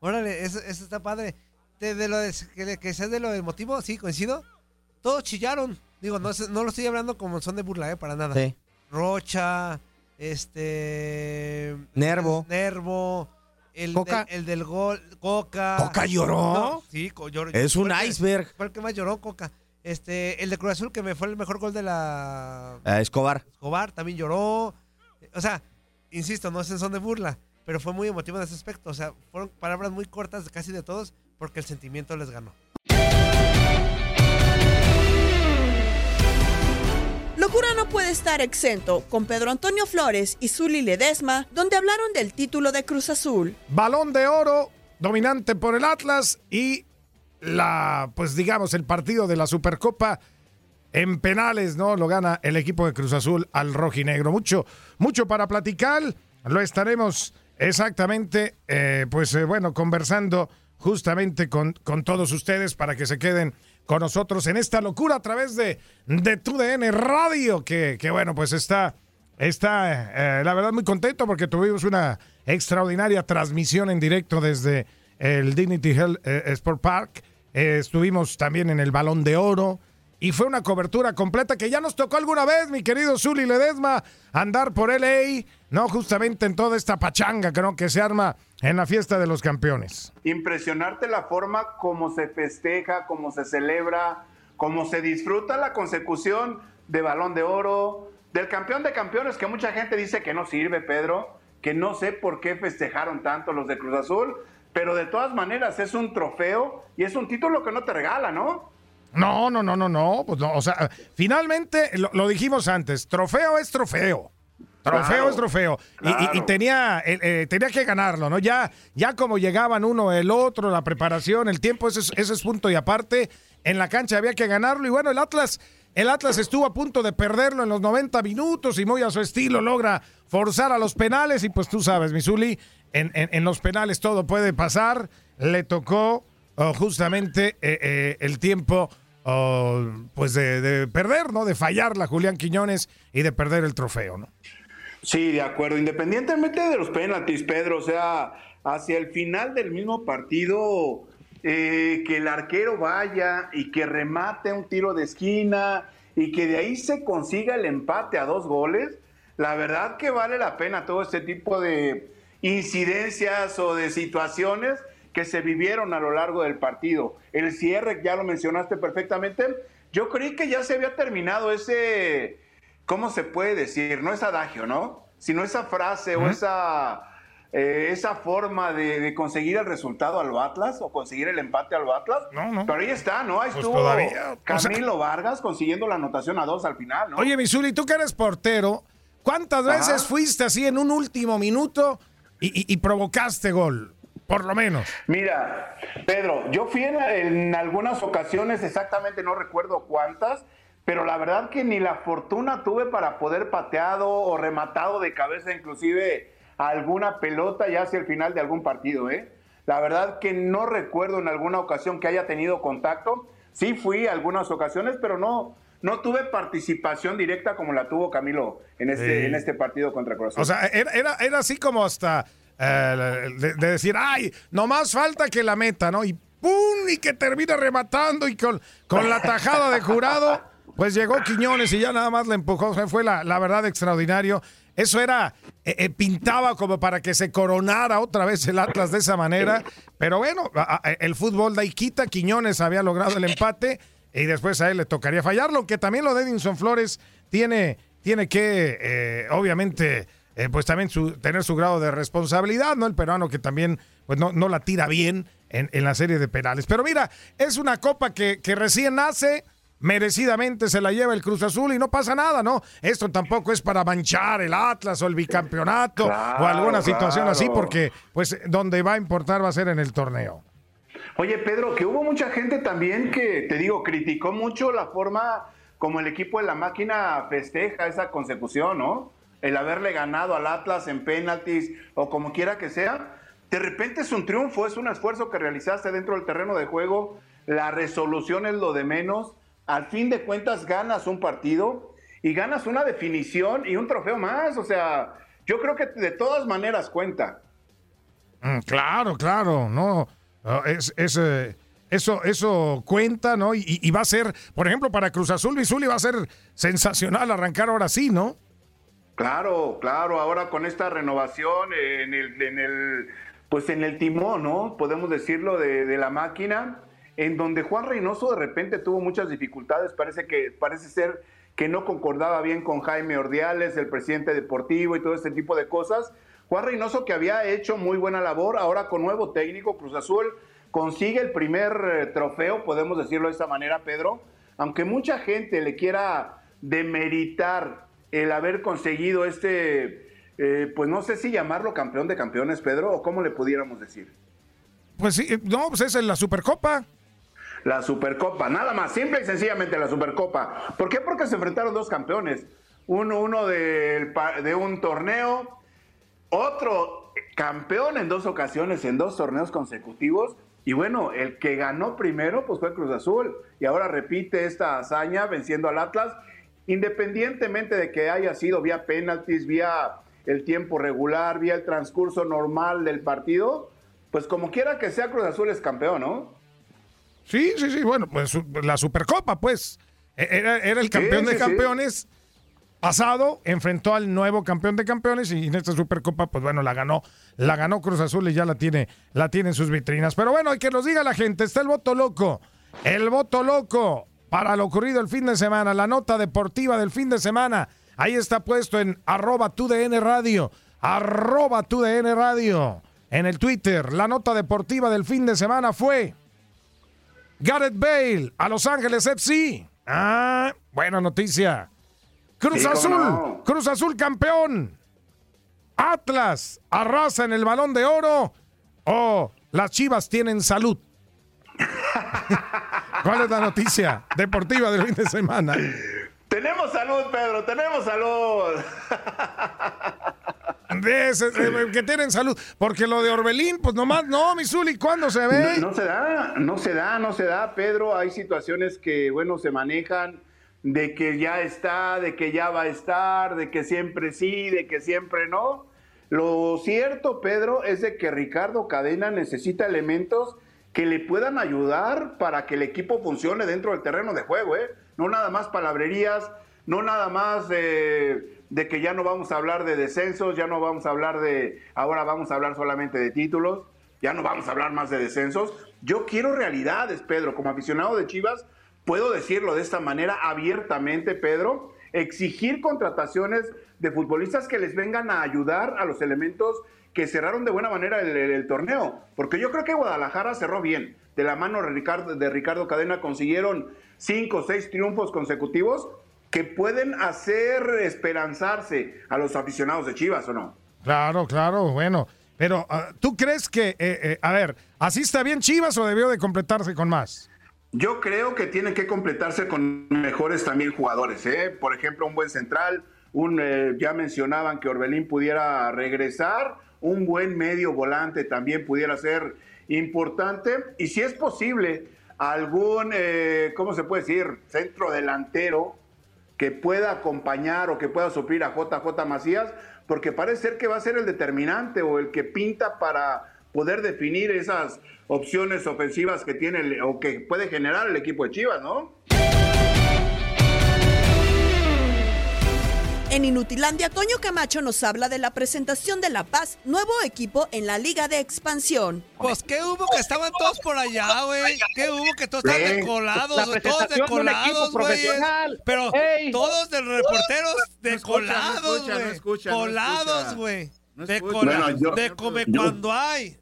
S19: órale, eso, eso está padre. De, de lo de, que, que sea de lo del motivo, sí, coincido. Todos chillaron. Digo, no, no lo estoy hablando como son de burla, ¿eh? Para nada.
S2: Sí.
S19: Rocha, este...
S2: Nervo.
S19: Nervo. El,
S2: Coca.
S19: el del gol, Coca.
S2: ¿Coca lloró?
S19: No, sí, lloró.
S2: Es un iceberg.
S19: Fue el que más lloró, Coca. Este, el de Cruz Azul, que me fue el mejor gol de la...
S2: Eh, Escobar.
S19: Escobar también lloró. O sea, insisto, no es son de burla, pero fue muy emotivo en ese aspecto. O sea, fueron palabras muy cortas de casi de todos porque el sentimiento les ganó.
S1: Locura no puede estar exento con Pedro Antonio Flores y Zuli Ledesma, donde hablaron del título de Cruz Azul.
S21: Balón de oro, dominante por el Atlas y la, pues digamos, el partido de la Supercopa en penales, ¿no? Lo gana el equipo de Cruz Azul al rojinegro. Mucho, mucho para platicar. Lo estaremos exactamente, eh, pues eh, bueno, conversando justamente con, con todos ustedes para que se queden con nosotros en esta locura a través de, de TUDN Radio, que, que bueno, pues está, está eh, la verdad muy contento porque tuvimos una extraordinaria transmisión en directo desde el Dignity Health eh, Sport Park. Eh, estuvimos también en el Balón de Oro. Y fue una cobertura completa que ya nos tocó alguna vez, mi querido Zuli Ledesma, andar por LA, ¿no? Justamente en toda esta pachanga creo que se arma en la fiesta de los campeones.
S22: Impresionarte la forma como se festeja, cómo se celebra, cómo se disfruta la consecución de balón de oro, del campeón de campeones, que mucha gente dice que no sirve, Pedro, que no sé por qué festejaron tanto los de Cruz Azul, pero de todas maneras es un trofeo y es un título que no te regala, ¿no?
S21: No, no, no, no, no. Pues no, o sea, finalmente lo, lo dijimos antes, trofeo es trofeo. Trofeo
S22: Claro,
S21: es trofeo. Y- Y, y
S22: claro.
S21: tenía, eh, eh, tenía que ganarlo, ¿no? Ya, ya como llegaban uno, el otro, la preparación, el tiempo, ese es, ese es punto y aparte. En la cancha había que ganarlo. Y bueno, el Atlas, el Atlas estuvo a punto de perderlo en los 90 minutos y muy a su estilo logra forzar a los penales. Y pues tú sabes, Misuli, en, en- en los penales todo puede pasar. Le tocó justamente eh, eh, el tiempo oh, pues de, de perder, ¿no? De fallarla Julián Quiñones y de perder el trofeo, ¿no?
S22: Sí, de acuerdo. Independientemente de los penaltis, Pedro, o sea, hacia el final del mismo partido, eh, que el arquero vaya y que remate un tiro de esquina y que de ahí se consiga el empate a dos goles, la verdad que vale la pena todo este tipo de incidencias o de situaciones que se vivieron a lo largo del partido. El cierre, ya lo mencionaste perfectamente, yo creí que ya se había terminado ese, ¿cómo se puede decir? No es adagio, ¿no? Sino esa frase o esa, eh, esa forma de, de conseguir el resultado al Atlas o conseguir el empate al Atlas.
S21: No, no.
S22: Pero ahí está, ¿no? Ahí
S21: Pues
S22: estuvo
S21: todavía, o sea-
S22: Camilo Vargas consiguiendo la anotación a dos al final, ¿no?
S21: Oye, Misuli, tú que eres portero, ¿cuántas
S22: Ajá.
S21: veces fuiste así en un último minuto y, y- y provocaste gol? Por lo menos.
S22: Mira, Pedro, yo fui en, en algunas ocasiones, exactamente no recuerdo cuántas, pero la verdad que ni la fortuna tuve para poder pateado o rematado de cabeza inclusive alguna pelota ya hacia el final de algún partido, ¿eh? La verdad que no recuerdo en alguna ocasión que haya tenido contacto. Sí fui algunas ocasiones, pero no, no tuve participación directa como la tuvo Camilo en este,
S21: Sí.
S22: en este partido contra Cruz.
S21: O sea, era, era, era así como hasta eh, de, de decir, ay, nomás falta que la meta, ¿no? Y ¡pum! Y que termina rematando y con, con la tajada de jurado, pues llegó Quiñones y ya nada más le empujó. Fue la, la verdad extraordinario. Eso era, eh, eh, pintaba como para que se coronara otra vez el Atlas de esa manera. Pero bueno, el fútbol da y quita. Quiñones había logrado el empate y después a él le tocaría fallarlo, aunque también lo de Edinson Flores tiene, tiene que, obviamente, eh, pues también su- tener su grado de responsabilidad, ¿no? El peruano que también, pues no, no la tira bien en, en la serie de penales. Pero mira, es una copa que, que recién nace, merecidamente se la lleva el Cruz Azul y no pasa nada, ¿no? Esto tampoco es para manchar el Atlas o el bicampeonato o alguna situación así, porque pues donde va a importar va a ser en el torneo.
S22: Oye, Pedro, que hubo mucha gente también que, te digo, criticó mucho la forma como el equipo de la máquina festeja esa consecución, ¿no? El haberle ganado al Atlas en penaltis o como quiera que sea. De repente es un triunfo, es un esfuerzo que realizaste dentro del terreno de juego. La resolución es lo de menos. Al fin de cuentas ganas un partido y ganas una definición y un trofeo más. O sea, yo creo que de todas maneras cuenta.
S21: Mm, Claro, claro, no. no, es, es, eh, eso, eso cuenta, ¿no? Y, y va a ser, por ejemplo, para Cruz Azul, Bizuli va a ser sensacional arrancar ahora sí, ¿no?
S22: Claro, claro, ahora con esta renovación en el, pues en el timón, ¿no? Podemos decirlo, de, de la máquina, en donde Juan Reynoso de repente tuvo muchas dificultades, parece que, parece ser que no concordaba bien con Jaime Ordiales, el presidente deportivo y todo este tipo de cosas. Juan Reynoso que había hecho muy buena labor, ahora con nuevo técnico, Cruz Azul consigue el primer eh, trofeo, podemos decirlo de esta manera, Pedro, aunque mucha gente le quiera demeritar el haber conseguido este, eh, pues no sé si llamarlo campeón de campeones, Pedro, o cómo le pudiéramos decir.
S21: Pues sí, no, pues es en la Supercopa.
S22: La Supercopa, nada más, simple y sencillamente la Supercopa. ¿Por qué? Porque se enfrentaron dos campeones. Uno, uno pa- de un torneo, otro campeón en dos ocasiones, en dos torneos consecutivos. Y bueno, el que ganó primero pues fue Cruz Azul. Y ahora repite esta hazaña venciendo al Atlas, independientemente de que haya sido vía penaltis, vía el tiempo regular, vía el transcurso normal del partido. Pues como quiera que sea, Cruz Azul es campeón, ¿no?
S21: Sí, sí, sí, bueno, pues la Supercopa, pues. E- Era, era el campeón
S22: Sí,
S21: de
S22: sí.
S21: campeones pasado, enfrentó al nuevo campeón de campeones y en esta Supercopa, pues bueno, la ganó, la ganó Cruz Azul y ya la tiene, la tiene en sus vitrinas. Pero bueno, hay que nos diga la gente, está el voto loco, el voto loco para lo ocurrido el fin de semana, la nota deportiva del fin de semana. Ahí está puesto en arroba tu DN Radio, arroba tu DN Radio. En el Twitter, la nota deportiva del fin de semana fue Gareth Bale a Los Ángeles FC. Ah, buena noticia. Cruz
S22: Sí,
S21: Azul,
S22: no.
S21: Cruz Azul campeón. Atlas arrasa en el balón de oro. O las chivas tienen salud. ¿Cuál es la noticia deportiva del fin de semana?
S22: Tenemos salud, Pedro, tenemos salud.
S21: De ese- de- que tienen salud. Porque lo de Orbelín, pues nomás, no, Misuli, ¿cuándo se ve?
S22: No, no se da, no se da, no se da, Pedro. Hay situaciones que, bueno, se manejan de que ya está, de que ya va a estar, de que siempre sí, de que siempre no. Lo cierto, Pedro, es de que Ricardo Cadena necesita elementos que le puedan ayudar para que el equipo funcione dentro del terreno de juego, ¿eh? No nada más palabrerías, no nada más eh, de que ya no vamos a hablar de descensos, ya no vamos a hablar de, ahora vamos a hablar solamente de títulos, ya no vamos a hablar más de descensos. Yo quiero realidades, Pedro, como aficionado de Chivas, puedo decirlo de esta manera abiertamente, Pedro, exigir contrataciones de futbolistas que les vengan a ayudar a los elementos que cerraron de buena manera el, el- el torneo. Porque yo creo que Guadalajara cerró bien. De la mano de Ricardo, de Ricardo Cadena consiguieron cinco o seis triunfos consecutivos que pueden hacer esperanzarse a los aficionados de Chivas, ¿o no?
S21: Claro, claro, bueno. Pero, ah, ¿tú crees que, eh, eh, a ver, así está bien Chivas o debió de completarse con más?
S22: Yo creo que tienen que completarse con mejores también jugadores, ¿eh? Por ejemplo, un buen central, un eh, ya mencionaban que Orbelín pudiera regresar, un buen medio volante también pudiera ser importante y si es posible algún, eh, ¿cómo se puede decir? Centro delantero que pueda acompañar o que pueda suplir a JJ Macías, porque parece ser que va a ser el determinante o el que pinta para poder definir esas opciones ofensivas que tiene o que puede generar el equipo de Chivas, ¿no?
S1: En Inutilandia, Toño Camacho nos habla de la presentación de La Paz, nuevo equipo en la Liga de Expansión.
S19: Pues qué hubo que estaban todos por allá, güey. Qué hubo que todos estaban decolados,
S1: La
S19: güey, todos decolados, güey. Pero
S1: Ey.
S19: todos de reporteros decolados,
S23: escucha, no
S19: güey. Colados,
S23: escucha.
S19: güey.
S23: No
S19: De,
S23: Bueno, yo-
S19: de come
S23: yo-
S19: cuando hay.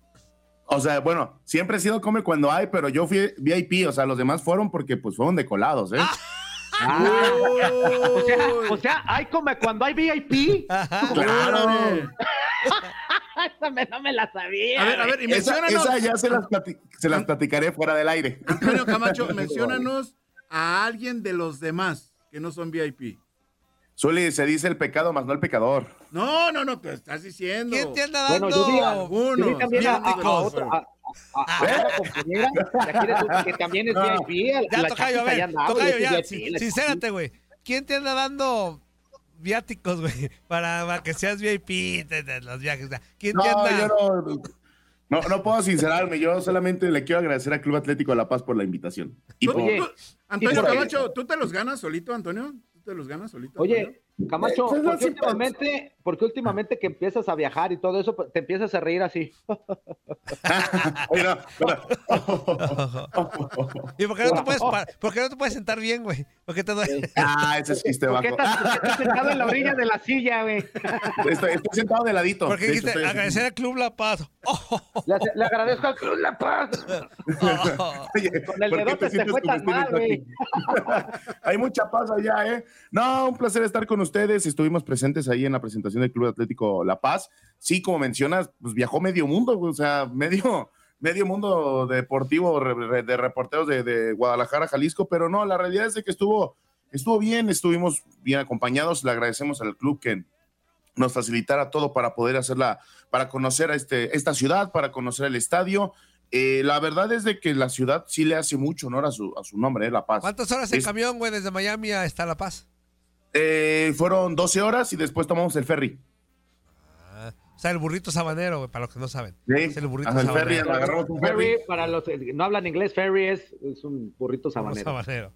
S23: O sea, bueno, siempre he sido come cuando hay, pero yo fui VIP, o sea, los demás fueron porque pues fueron decolados, ¿eh?
S24: Ah, o, sea, o sea, hay como cuando hay VIP.
S23: Claro.
S24: Esa me- no me la sabía.
S25: A ver, a ver, y
S23: Esa, esa ya se las, plati- se las platicaré fuera del aire.
S25: Antonio Camacho, menciónanos a alguien de los demás que no son VIP.
S23: Zuli, se dice el pecado más no el pecador.
S25: No, no, no, te estás diciendo.
S19: ¿Quién te anda
S24: Bueno, yo vi, a- yo vi
S25: Algunos.
S24: también a, a- a
S25: Viáticos.
S24: otra, a- a- a otra compañera de aquí de- que también es VIP. a-
S19: Ya,
S24: la
S19: Tocayo, a ver, Tocayo, ya, sincérate, güey. ¿Quién te anda dando viáticos, güey? Para, para que seas VIP de, de los viajes. ¿Quién
S23: No,
S19: te anda?
S23: yo no, no, no puedo sincerarme. Yo solamente le quiero agradecer al Club Atlético de La Paz por la invitación. Y
S25: Tú-
S23: por-
S25: tú- Antonio Camacho, ¿tú te los ganas solito, Antonio? ¿Tú te los ganas solito?
S24: Oye, Camacho,
S23: Eh, pues,
S24: ¿por qué
S23: sí,
S24: últimamente, porque últimamente que empiezas a viajar y todo eso, te empiezas a reír así?
S23: Oye, no, pero-
S19: ¿Y por qué no te puedes, por qué no te puedes sentar bien, güey? ¿Por qué te duele?
S23: Ah, ese chiste
S24: ¿Por qué estás, por qué estás sentado en la orilla de la silla, güey?
S23: Estoy, estoy sentado de ladito.
S19: ¿Por qué
S23: De
S19: dijiste agradecer al Club La Paz?
S24: Le, le agradezco al Club La Paz.
S23: Oye,
S24: Con el
S23: ¿por qué
S24: dedote
S23: te
S24: se
S23: sientes
S24: fue tan mal, güey.
S23: Hay mucha paz allá, ¿eh? No, un placer estar con ustedes. Estuvimos presentes ahí en la presentación del Club Atlético La Paz. Sí, como mencionas, pues viajó medio mundo, o sea, medio, medio mundo deportivo de reporteros de, de Guadalajara, Jalisco, pero no, la realidad es de que estuvo, estuvo bien, estuvimos bien acompañados. Le agradecemos al club que nos facilitara todo para poder hacerla, para conocer a este, esta ciudad, para conocer el estadio. Eh, la verdad es de que la ciudad sí le hace mucho honor a su, a su nombre, eh, La Paz.
S19: ¿Cuántas horas en
S23: Es-
S19: camión, güey, desde Miami hasta La Paz?
S23: Eh, fueron 12 horas y después tomamos el ferry.
S19: O sea, el burrito sabanero, para los que no saben.
S23: Sí,
S19: Es el burrito
S23: el
S19: sabanero.
S23: ferry, agarramos un
S24: Ferry,
S23: ferry.
S24: para los que no hablan inglés, ferry es, es un burrito sabanero.
S19: Sabanero.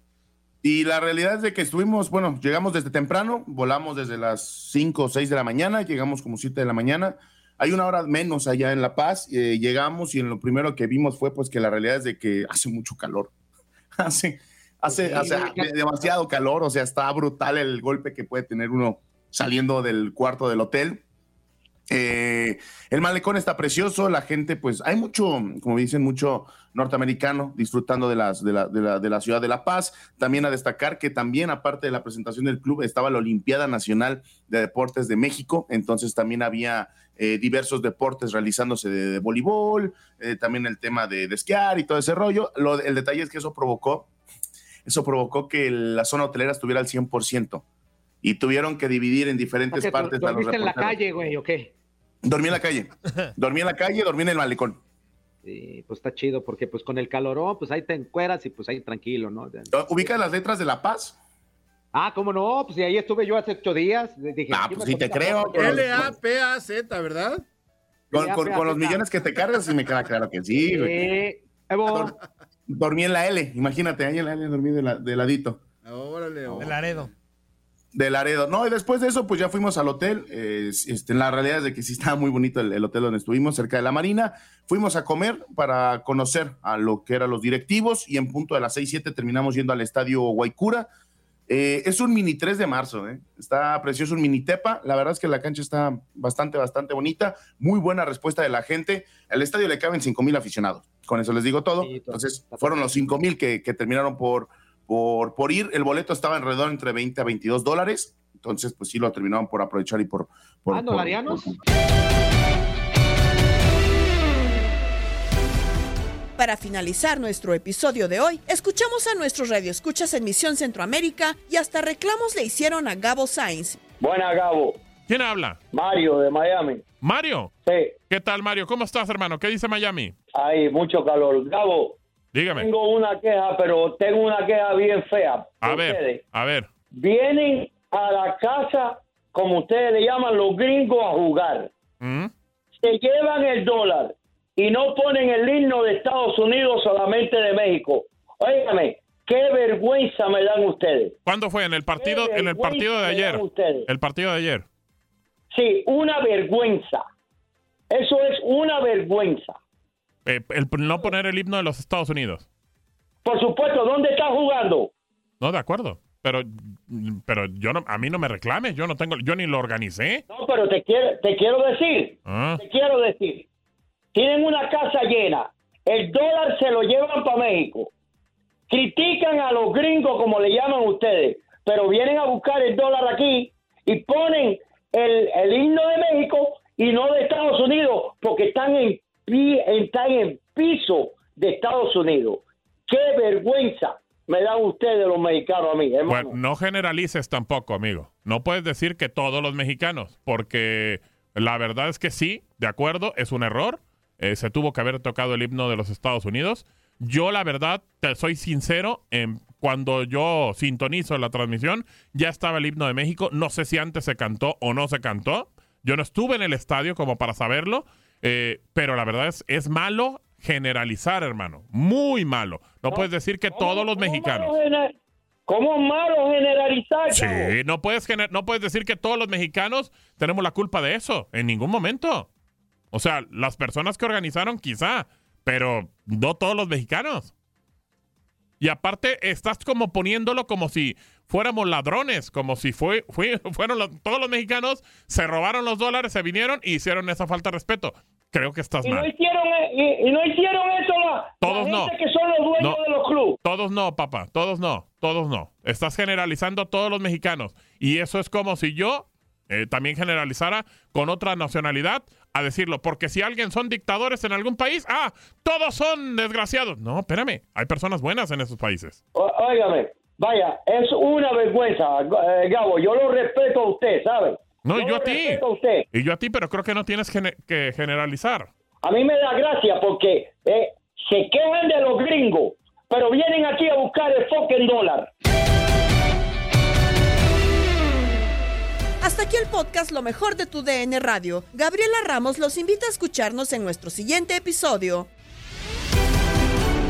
S23: Y la realidad es de que estuvimos, bueno, llegamos desde temprano, volamos desde las 5 o 6 de la mañana, llegamos como 7 de la mañana. Hay una hora menos allá en La Paz, eh, llegamos y en lo primero que vimos fue pues que la realidad es de que hace mucho calor. hace, hace,
S24: Sí,
S23: hace demasiado calor, o sea, está brutal el golpe que puede tener uno saliendo del cuarto del hotel. Eh, el malecón está precioso, la gente, pues hay mucho, como dicen, mucho norteamericano disfrutando de, las, de, la, de, la, de la ciudad de La Paz. También a destacar que también, aparte de la presentación del club, estaba la Olimpiada Nacional de Deportes de México, entonces también había eh, diversos deportes realizándose de, voleibol, eh, también el tema de, de esquiar y todo ese rollo. Lo, el detalle es que eso provocó, eso provocó que la zona hotelera estuviera al 100% y tuvieron que dividir en
S24: O
S23: diferentes
S24: sea,
S23: partes a los
S24: ¿Dormiste en la calle, güey, o qué?
S23: Dormí en la calle. Dormí en la calle, dormí en el malecón.
S24: Sí, pues está chido, porque pues con el calorón, pues ahí te encueras y pues ahí tranquilo, ¿no?
S23: ¿Ubicas las letras de La Paz?
S24: Ah, ¿cómo no? Pues ahí estuve yo hace ocho días. Dije,
S23: Ah, pues sí te creo.
S25: L-A-P-A-Z, ¿verdad?
S23: Con, con- con los millones que te cargas, sí me queda claro que sí, güey.
S24: Eh, Evo.
S23: Dormí en la L, imagínate, ahí en la L dormí de, la- de ladito.
S25: Órale,
S19: El Laredo.
S23: De Laredo. No, y después de eso, pues ya fuimos al hotel. eh, este, la realidad es de que sí estaba muy bonito el, el hotel donde estuvimos, cerca de la Marina. Fuimos a comer para conocer a lo que eran los directivos y en punto de las 6, 7 terminamos yendo al estadio Guaycura. Eh, es un mini 3 de marzo, ¿eh? está precioso, un mini tepa. La verdad es que la cancha está bastante, bastante bonita. Muy buena respuesta de la gente. Al estadio le caben 5 mil aficionados. Con eso les digo todo. Entonces, fueron los 5 mil que, que terminaron por, por, por ir. El boleto estaba alrededor entre 20 a 22 dólares. Entonces, pues sí lo terminaron por aprovechar y por. por
S24: Ah,
S23: por-
S24: ¿dolarianos?
S1: Para finalizar nuestro episodio de hoy, escuchamos a nuestros radioescuchas en Misión Centroamérica y hasta reclamos le hicieron a Gabo Sainz.
S26: Buena, Gabo.
S27: ¿Quién habla?
S26: Mario de Miami.
S27: Mario.
S26: Sí.
S27: ¿Qué tal, Mario? ¿Cómo estás, hermano? ¿Qué dice Miami?
S26: Hay mucho calor. Gabo,
S27: Dígame.
S26: tengo una queja, pero tengo una queja bien fea.
S27: A ver,
S26: Ustedes
S27: a ver.
S26: vienen a la casa, como ustedes le llaman, los gringos a jugar.
S27: ¿Mm?
S26: Se llevan el dólar y no ponen el himno de Estados Unidos, solamente de México. Óigame, qué vergüenza me dan ustedes.
S27: ¿Cuándo fue? ¿En el partido, en el partido de ayer? El partido de ayer.
S26: Sí, una vergüenza. Eso es una vergüenza.
S27: Eh, el no poner el himno de los Estados Unidos.
S26: Por supuesto, ¿dónde está jugando?
S27: No, de acuerdo. Pero, pero yo no, a mí no me reclames. Yo no tengo, yo ni lo organicé.
S26: No, pero te quiero, te quiero decir,
S27: Ah.
S26: te quiero decir tienen una casa llena, el dólar se lo llevan para México, critican a los gringos como le llaman ustedes, pero vienen a buscar el dólar aquí y ponen el, el himno de México y no de Estados Unidos porque están en, pi- están en piso de Estados Unidos. ¡Qué vergüenza me dan ustedes los mexicanos a mí!
S4: Bueno, no generalices tampoco, amigo. No puedes decir que todos los mexicanos, porque la verdad es que sí, de acuerdo, es un error. Eh, se tuvo que haber tocado el himno de los Estados Unidos. Yo, la verdad, soy sincero, cuando yo sintonizo la transmisión, ya estaba el himno de México. No sé si antes se cantó o no se cantó. Yo no estuve en el estadio como para saberlo, eh, pero la verdad es, es malo generalizar, hermano. Muy malo. No puedes decir que todos los mexicanos.
S26: ¿Cómo malo generalizar?
S4: Sí, no puedes, gener- no puedes decir que todos los mexicanos tenemos la culpa de eso, en ningún momento. O sea, las personas que organizaron quizá, pero no todos los mexicanos. Y aparte, estás como poniéndolo como si fuéramos ladrones, como si fue, fue- fueron los- todos los mexicanos, se robaron los dólares, se vinieron y hicieron esa falta de respeto. Creo que estás
S26: Y no
S4: mal.
S26: hicieron, e- y, y no hicieron eso la,
S4: Todos
S26: la
S4: no.
S26: gente que son los dueños
S4: No.
S26: de los clubes.
S4: Todos no, papá, todos no, todos no. Estás generalizando a todos los mexicanos. Y eso es como si yo eh, también generalizara con otra nacionalidad a decirlo. Porque si alguien son dictadores en algún país, ah, todos son desgraciados. No, espérame, hay personas buenas en esos países.
S26: O- Óigame, vaya, es una vergüenza, eh, Gabo. Yo lo respeto a usted, ¿sabe?
S4: No, y yo
S26: lo
S4: a ti.
S26: respeto a usted.
S4: Y yo a ti, pero creo que no tienes gene- que generalizar.
S26: A mí me da gracia porque eh, se quejan de los gringos, pero vienen aquí a buscar el fucking dólar.
S1: Hasta aquí el podcast Lo mejor de tu DN Radio. Gabriela Ramos los invita a escucharnos en nuestro siguiente episodio.